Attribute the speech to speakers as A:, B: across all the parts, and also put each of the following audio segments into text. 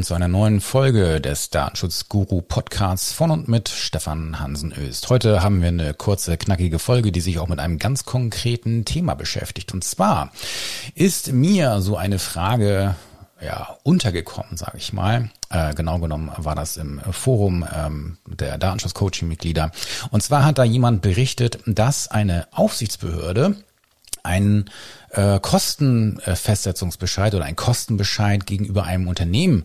A: Willkommen zu einer neuen Folge des Datenschutzguru Podcasts von und mit Stefan Hansen Öst. Heute haben wir eine kurze, knackige Folge, die sich auch mit einem ganz konkreten Thema beschäftigt. Und zwar ist mir so eine Frage ja, untergekommen, sage ich mal. Äh, genau genommen war das im Forum ähm, der Datenschutz-Coaching-Mitglieder. Und zwar hat da jemand berichtet, dass eine Aufsichtsbehörde einen äh, Kostenfestsetzungsbescheid oder ein Kostenbescheid gegenüber einem Unternehmen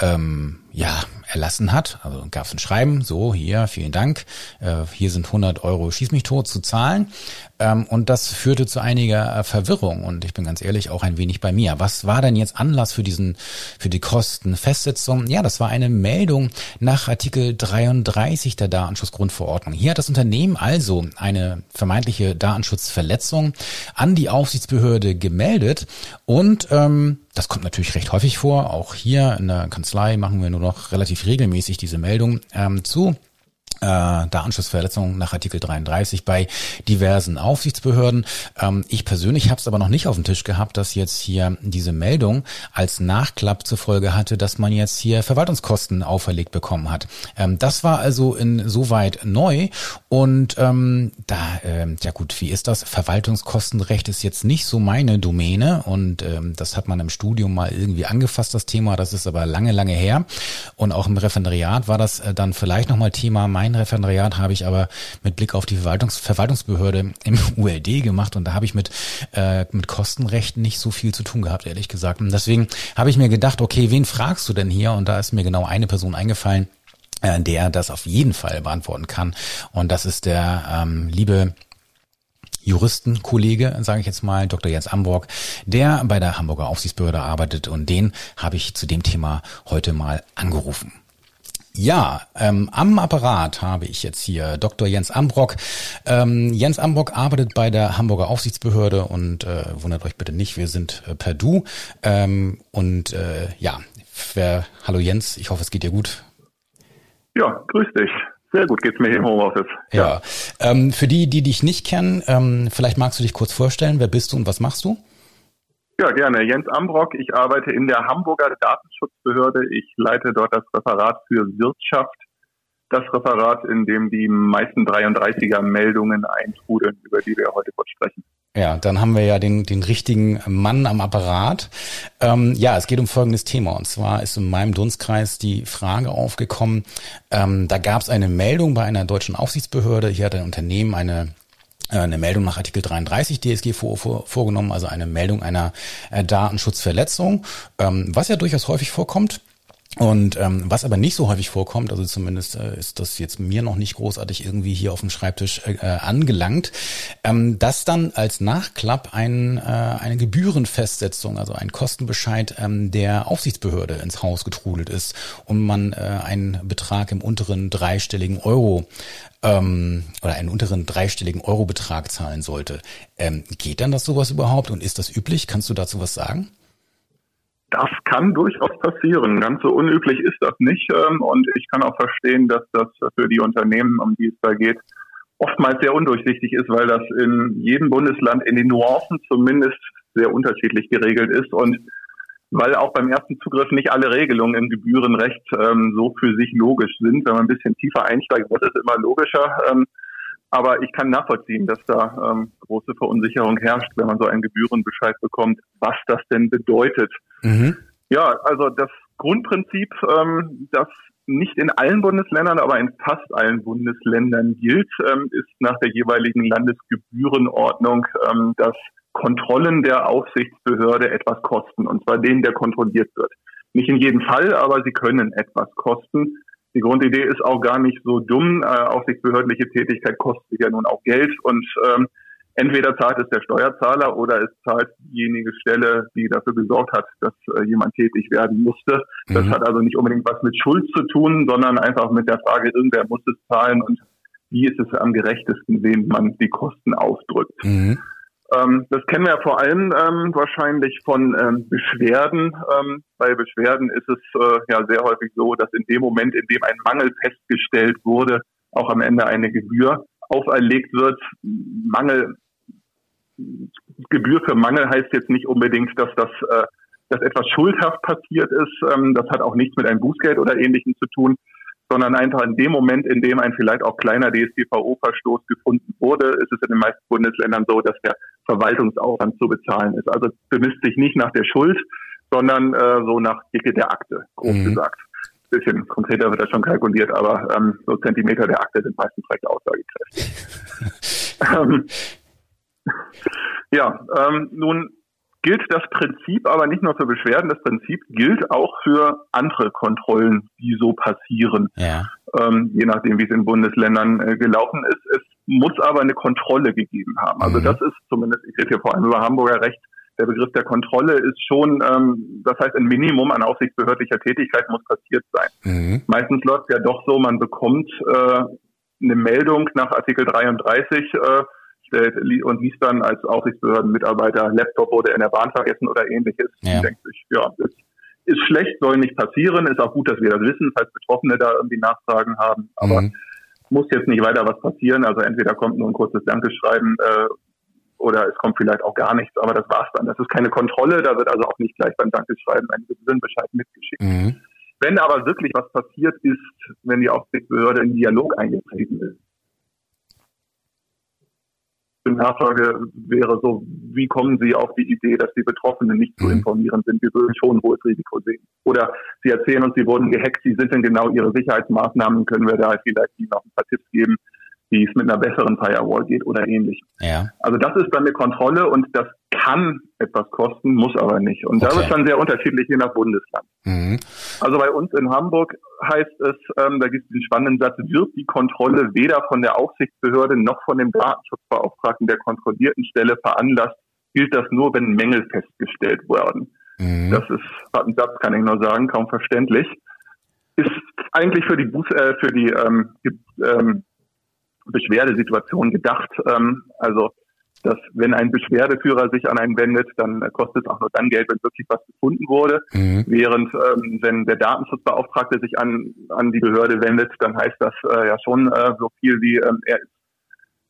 A: ähm, ja erlassen hat. Also gab es ein Schreiben, so hier, vielen Dank, äh, hier sind 100 Euro Schieß mich tot zu zahlen. Ähm, und das führte zu einiger äh, Verwirrung und ich bin ganz ehrlich auch ein wenig bei mir. Was war denn jetzt Anlass für diesen, für die Kostenfestsetzung? Ja, das war eine Meldung nach Artikel 33 der Datenschutzgrundverordnung. Hier hat das Unternehmen also eine vermeintliche Datenschutzverletzung an die Aufsichtsbehörde gemeldet und ähm, das kommt natürlich recht häufig vor. Auch hier in der Kanzlei machen wir nur noch relativ regelmäßig diese Meldung ähm, zu äh, Datenschutzverletzungen nach Artikel 33 bei diversen Aufsichtsbehörden. Ähm, ich persönlich habe es aber noch nicht auf dem Tisch gehabt, dass jetzt hier diese Meldung als Nachklapp zur Folge hatte, dass man jetzt hier Verwaltungskosten auferlegt bekommen hat. Ähm, das war also insoweit neu und ähm, da, äh, ja gut, wie ist das? Verwaltungskostenrecht ist jetzt nicht so meine Domäne und ähm, das hat man im Studium mal irgendwie angefasst, das Thema. Das ist aber lange, lange her und auch im Referendariat war das äh, dann vielleicht nochmal Thema. Mein Referendariat habe ich aber mit Blick auf die Verwaltungs Verwaltungsbehörde im ULD gemacht und da habe ich mit, äh, mit Kostenrechten nicht so viel zu tun gehabt, ehrlich gesagt. Und deswegen habe ich mir gedacht, okay, wen fragst du denn hier? Und da ist mir genau eine Person eingefallen, äh, der das auf jeden Fall beantworten kann. Und das ist der ähm, liebe Juristenkollege, sage ich jetzt mal, Dr. Jens Ambrock, der bei der Hamburger Aufsichtsbehörde arbeitet und den habe ich zu dem Thema heute mal angerufen. Ja, ähm, am Apparat habe ich jetzt hier Dr. Jens Ambrock. Ähm, Jens Ambrock arbeitet bei der Hamburger Aufsichtsbehörde und äh, wundert euch bitte nicht, wir sind äh, per Du. Ähm, und äh, ja, wer, hallo Jens, ich hoffe, es geht dir gut.
B: Ja, grüß dich. Sehr gut geht's mir hier im Homeoffice.
A: Ja. ja. Ähm, für die, die dich nicht kennen, ähm, vielleicht magst du dich kurz vorstellen. Wer bist du und was machst du?
B: Ja, gerne. Jens Ambrock. Ich arbeite in der Hamburger Datenschutzbehörde. Ich leite dort das Referat für Wirtschaft. Das Referat, in dem die meisten 33er Meldungen eintrudeln, über die wir heute kurz sprechen.
A: Ja, dann haben wir ja den, den richtigen Mann am Apparat. Ähm, ja, es geht um folgendes Thema. Und zwar ist in meinem Dunstkreis die Frage aufgekommen, ähm, da gab es eine Meldung bei einer deutschen Aufsichtsbehörde. Hier hat ein Unternehmen eine eine Meldung nach Artikel 33 DSG vor, vor, vorgenommen, also eine Meldung einer äh, Datenschutzverletzung, ähm, was ja durchaus häufig vorkommt. Und ähm, was aber nicht so häufig vorkommt, also zumindest äh, ist das jetzt mir noch nicht großartig irgendwie hier auf dem Schreibtisch äh, äh, angelangt, ähm, dass dann als Nachklapp ein, äh, eine Gebührenfestsetzung, also ein Kostenbescheid ähm, der Aufsichtsbehörde ins Haus getrudelt ist und man äh, einen Betrag im unteren dreistelligen Euro ähm, oder einen unteren dreistelligen Eurobetrag zahlen sollte. Ähm, geht dann das sowas überhaupt und ist das üblich? Kannst du dazu was sagen?
B: Das kann durchaus passieren. Ganz so unüblich ist das nicht. Ähm, und ich kann auch verstehen, dass das für die Unternehmen, um die es da geht, oftmals sehr undurchsichtig ist, weil das in jedem Bundesland in den Nuancen zumindest sehr unterschiedlich geregelt ist und weil auch beim ersten Zugriff nicht alle Regelungen im Gebührenrecht ähm, so für sich logisch sind. Wenn man ein bisschen tiefer einsteigt, wird es immer logischer. Ähm, aber ich kann nachvollziehen, dass da ähm, große Verunsicherung herrscht, wenn man so einen Gebührenbescheid bekommt, was das denn bedeutet. Mhm. Ja, also das Grundprinzip, ähm, das nicht in allen Bundesländern, aber in fast allen Bundesländern gilt, ähm, ist nach der jeweiligen Landesgebührenordnung, ähm, dass Kontrollen der Aufsichtsbehörde etwas kosten, und zwar denen, der kontrolliert wird. Nicht in jedem Fall, aber sie können etwas kosten. Die Grundidee ist auch gar nicht so dumm. Äh, aufsichtsbehördliche Tätigkeit kostet ja nun auch Geld und ähm, entweder zahlt es der Steuerzahler oder es zahlt diejenige Stelle, die dafür gesorgt hat, dass äh, jemand tätig werden musste. Das mhm. hat also nicht unbedingt was mit Schuld zu tun, sondern einfach mit der Frage, irgendwer muss es zahlen und wie ist es am gerechtesten, wem man die Kosten aufdrückt. Mhm. Ähm, das kennen wir ja vor allem ähm, wahrscheinlich von ähm, Beschwerden. Ähm, bei Beschwerden ist es äh, ja sehr häufig so, dass in dem Moment, in dem ein Mangel festgestellt wurde, auch am Ende eine Gebühr auferlegt wird. Mangel, Gebühr für Mangel heißt jetzt nicht unbedingt, dass das äh, dass etwas schuldhaft passiert ist. Ähm, das hat auch nichts mit einem Bußgeld oder Ähnlichem zu tun, sondern einfach in dem Moment, in dem ein vielleicht auch kleiner DSGVO-Verstoß gefunden wurde, ist es in den meisten Bundesländern so, dass der Verwaltungsaufwand zu bezahlen ist. Also bemisst sich nicht nach der Schuld, sondern äh, so nach Dicke der Akte, grob mhm. gesagt. Bisschen konkreter wird das schon kalkuliert, aber ähm, so Zentimeter der Akte sind meistens recht aussagekräftig. ähm, ja, ähm, nun gilt das Prinzip aber nicht nur für Beschwerden, das Prinzip gilt auch für andere Kontrollen, die so passieren. Ja. Ähm, je nachdem, wie es in Bundesländern äh, gelaufen ist. Es muss aber eine Kontrolle gegeben haben. Also mhm. das ist zumindest, ich rede hier vor allem über Hamburger Recht, der Begriff der Kontrolle ist schon, ähm, das heißt, ein Minimum an aufsichtsbehördlicher Tätigkeit muss passiert sein. Mhm. Meistens läuft es ja doch so, man bekommt äh, eine Meldung nach Artikel 33 äh, stellt und liest dann als Aufsichtsbehördenmitarbeiter, Laptop wurde in der Bahn vergessen oder ähnliches. Ja. denkt sich, ja, das ist schlecht, soll nicht passieren, ist auch gut, dass wir das wissen, falls Betroffene da irgendwie Nachfragen haben, aber mhm. muss jetzt nicht weiter was passieren. Also entweder kommt nur ein kurzes Dankeschreiben äh, oder es kommt vielleicht auch gar nichts, aber das war's dann. Das ist keine Kontrolle, da wird also auch nicht gleich beim Dankeschreiben ein Gewinnbescheid mitgeschickt. Mhm. Wenn aber wirklich was passiert ist, wenn die Aufsichtsbehörde in Dialog eingetreten ist, die Nachfrage wäre so, wie kommen Sie auf die Idee, dass die Betroffenen nicht zu mhm. informieren sind? Wir würden schon ein hohes Risiko sehen. Oder Sie erzählen uns, Sie wurden gehackt, wie sind denn genau Ihre Sicherheitsmaßnahmen? Können wir da vielleicht Ihnen noch ein paar Tipps geben, wie es mit einer besseren Firewall geht oder ähnlich. Ja. Also das ist dann eine Kontrolle und das kann etwas kosten, muss aber nicht. Und okay. da ist dann sehr unterschiedlich je nach Bundesland. Mhm. Also bei uns in Hamburg heißt es, ähm, da gibt es den spannenden Satz, wird die Kontrolle weder von der Aufsichtsbehörde noch von dem Datenschutzbeauftragten der kontrollierten Stelle veranlasst, gilt das nur, wenn Mängel festgestellt werden. Mhm. Das ist ein Satz, kann ich nur sagen, kaum verständlich. Ist eigentlich für die, Buß, äh, für die ähm, ähm, Beschwerdesituation gedacht. Ähm, also dass wenn ein Beschwerdeführer sich an einen wendet, dann kostet es auch nur dann Geld, wenn wirklich was gefunden wurde. Mhm. Während ähm, wenn der Datenschutzbeauftragte sich an, an die Behörde wendet, dann heißt das äh, ja schon äh, so viel wie ähm, er ist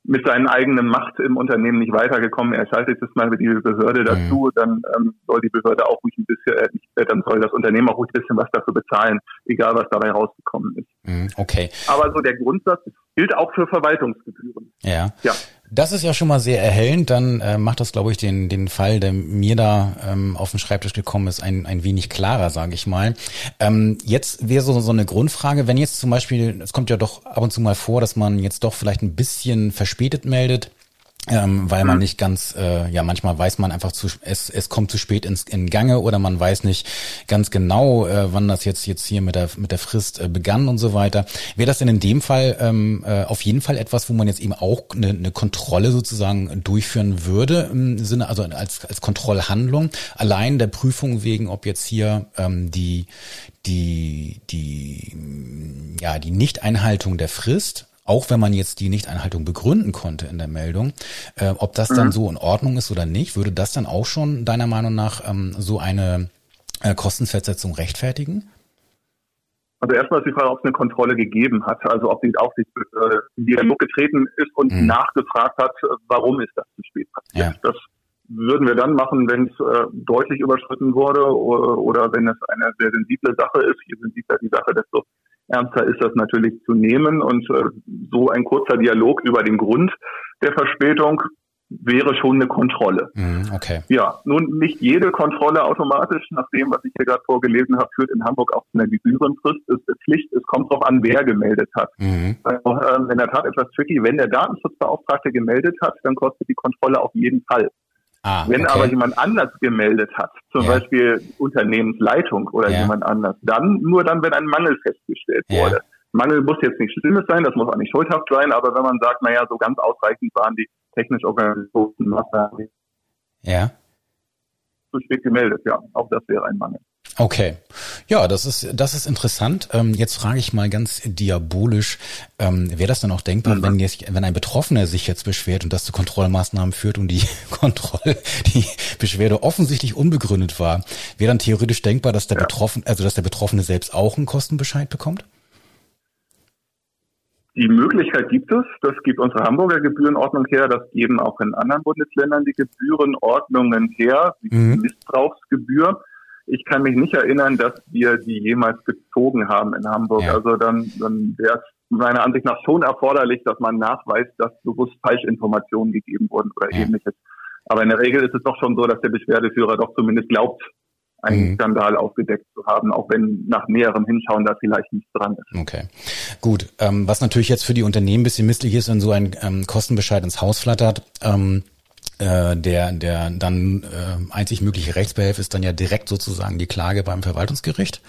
B: mit seinen eigenen Macht im Unternehmen nicht weitergekommen. Er schaltet es mal mit die Behörde dazu, mhm. dann ähm, soll die Behörde auch ruhig ein bisschen, äh, dann soll das Unternehmen auch ruhig ein bisschen was dafür bezahlen, egal was dabei rausgekommen ist.
A: Mhm, okay.
B: Aber so der Grundsatz gilt auch für Verwaltungsgebühren.
A: Ja. Ja. Das ist ja schon mal sehr erhellend. Dann äh, macht das, glaube ich, den, den Fall, der mir da ähm, auf den Schreibtisch gekommen ist, ein, ein wenig klarer, sage ich mal. Ähm, jetzt wäre so, so eine Grundfrage, wenn jetzt zum Beispiel, es kommt ja doch ab und zu mal vor, dass man jetzt doch vielleicht ein bisschen verspätet meldet ähm, weil man mhm. nicht ganz, äh, ja, manchmal weiß man einfach zu, es, es kommt zu spät ins in Gange oder man weiß nicht ganz genau, äh, wann das jetzt jetzt hier mit der mit der Frist äh, begann und so weiter. Wäre das denn in dem Fall ähm, äh, auf jeden Fall etwas, wo man jetzt eben auch eine, eine Kontrolle sozusagen durchführen würde im Sinne, also als als Kontrollhandlung, allein der Prüfung wegen, ob jetzt hier ähm, die die die ja die Nichteinhaltung der Frist auch wenn man jetzt die Nichteinhaltung begründen konnte in der Meldung, äh, ob das dann mhm. so in Ordnung ist oder nicht, würde das dann auch schon deiner Meinung nach ähm, so eine äh, Kostenfestsetzung rechtfertigen?
B: Also erstmal ist die Frage, ob es eine Kontrolle gegeben hat, also ob die Aufsichtsbehörde in Dialog getreten ist und mhm. nachgefragt hat, warum ist das zu spät passiert. Ja. Das würden wir dann machen, wenn es äh, deutlich überschritten wurde oder, oder wenn es eine sehr sensible Sache ist. Je sensibler die Sache, desto ernster ist das natürlich zu nehmen. Und äh, so ein kurzer Dialog über den Grund der Verspätung wäre schon eine Kontrolle.
A: Mhm, okay.
B: Ja, nun nicht jede Kontrolle automatisch, nach dem, was ich hier gerade vorgelesen habe, führt in Hamburg auch zu einer Gebührenfrist. Es ist Pflicht, es kommt darauf an, wer gemeldet hat. Mhm. Also, äh, in der Tat etwas tricky. Wenn der Datenschutzbeauftragte gemeldet hat, dann kostet die Kontrolle auf jeden Fall. Ah, Wenn okay. aber jemand anders gemeldet hat, zum ja. Beispiel Unternehmensleitung oder ja. jemand anders, dann nur dann, wenn ein Mangel festgestellt ja. wurde. Mangel muss jetzt nicht Schlimmes sein, das muss auch nicht schuldhaft sein, aber wenn man sagt, naja, so ganz ausreichend waren die technisch organisierten Maßnahmen.
A: Ja.
B: Zu spät gemeldet, ja, auch das wäre ein Mangel.
A: Okay, ja, das ist das ist interessant. Ähm, jetzt frage ich mal ganz diabolisch, ähm, wäre das dann auch denkbar, mhm. wenn jetzt, wenn ein Betroffener sich jetzt beschwert und das zu Kontrollmaßnahmen führt und die Kontrolle, die Beschwerde offensichtlich unbegründet war, wäre dann theoretisch denkbar, dass der ja. Betroffene, also dass der Betroffene selbst auch einen Kostenbescheid bekommt?
B: Die Möglichkeit gibt es, das gibt unsere Hamburger Gebührenordnung her, das geben auch in anderen Bundesländern die Gebührenordnungen her, die mhm. Missbrauchsgebühr. Ich kann mich nicht erinnern, dass wir die jemals gezogen haben in Hamburg. Ja. Also dann, dann wäre es meiner Ansicht nach schon erforderlich, dass man nachweist, dass bewusst Falschinformationen gegeben wurden oder ja. ähnliches. Aber in der Regel ist es doch schon so, dass der Beschwerdeführer doch zumindest glaubt, einen mhm. Skandal aufgedeckt zu haben, auch wenn nach näherem Hinschauen da vielleicht nichts dran ist.
A: Okay, gut. Ähm, was natürlich jetzt für die Unternehmen ein bisschen misslich ist, wenn so ein ähm, Kostenbescheid ins Haus flattert. Ähm äh, der, der dann äh, einzig mögliche Rechtsbehelf ist dann ja direkt sozusagen die Klage beim Verwaltungsgericht.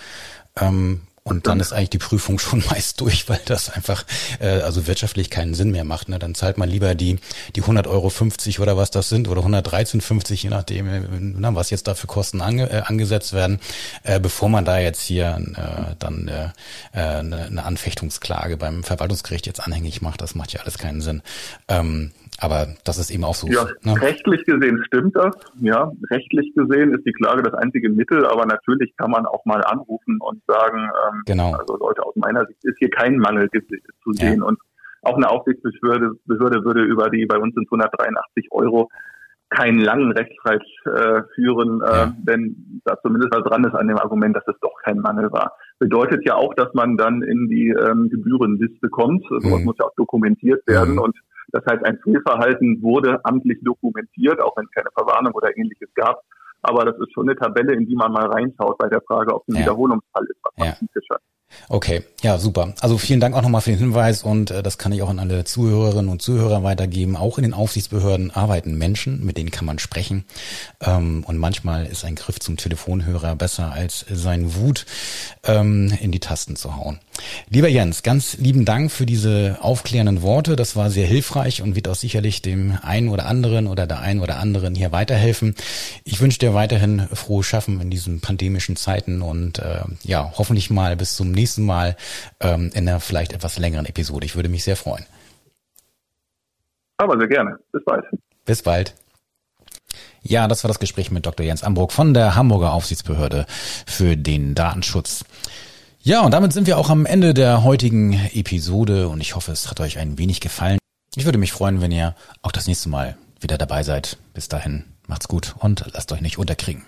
A: Ähm, und dann ist eigentlich die Prüfung schon meist durch, weil das einfach äh, also wirtschaftlich keinen Sinn mehr macht. Ne? Dann zahlt man lieber die die 100 Euro 50 oder was das sind oder 113,50 je nachdem, äh, na, was jetzt da für Kosten ange, äh, angesetzt werden, äh, bevor man da jetzt hier äh, dann äh, äh, eine Anfechtungsklage beim Verwaltungsgericht jetzt anhängig macht. Das macht ja alles keinen Sinn. Ähm, aber das ist eben auch so.
B: Ja, ne? rechtlich gesehen stimmt das. Ja, rechtlich gesehen ist die Klage das einzige Mittel, aber natürlich kann man auch mal anrufen und sagen, ähm, genau. also Leute, aus meiner Sicht ist hier kein Mangel zu sehen. Ja. Und auch eine Aufsichtsbehörde Behörde würde über die bei uns sind 183 Euro keinen langen Rechtsstreit äh, führen, äh, ja. wenn da zumindest was dran ist an dem Argument, dass es doch kein Mangel war. Bedeutet ja auch, dass man dann in die ähm, Gebührenliste kommt. Sowas mhm. muss ja auch dokumentiert werden mhm. und das heißt, ein Fehlverhalten wurde amtlich dokumentiert, auch wenn es keine Verwarnung oder ähnliches gab. Aber das ist schon eine Tabelle, in die man mal reinschaut bei der Frage, ob ein ja. Wiederholungsfall ist, was man ja.
A: Okay, ja, super. Also vielen Dank auch nochmal für den Hinweis und äh, das kann ich auch an alle Zuhörerinnen und Zuhörer weitergeben. Auch in den Aufsichtsbehörden arbeiten Menschen, mit denen kann man sprechen. Ähm, und manchmal ist ein Griff zum Telefonhörer besser als sein Wut ähm, in die Tasten zu hauen. Lieber Jens, ganz lieben Dank für diese aufklärenden Worte. Das war sehr hilfreich und wird auch sicherlich dem einen oder anderen oder der einen oder anderen hier weiterhelfen. Ich wünsche dir weiterhin frohes Schaffen in diesen pandemischen Zeiten und äh, ja, hoffentlich mal bis zum nächsten Mal ähm, in einer vielleicht etwas längeren Episode. Ich würde mich sehr freuen.
B: Aber sehr gerne. Bis bald.
A: Bis bald. Ja, das war das Gespräch mit Dr. Jens Ambruck von der Hamburger Aufsichtsbehörde für den Datenschutz. Ja, und damit sind wir auch am Ende der heutigen Episode und ich hoffe, es hat euch ein wenig gefallen. Ich würde mich freuen, wenn ihr auch das nächste Mal wieder dabei seid. Bis dahin, macht's gut und lasst euch nicht unterkriegen.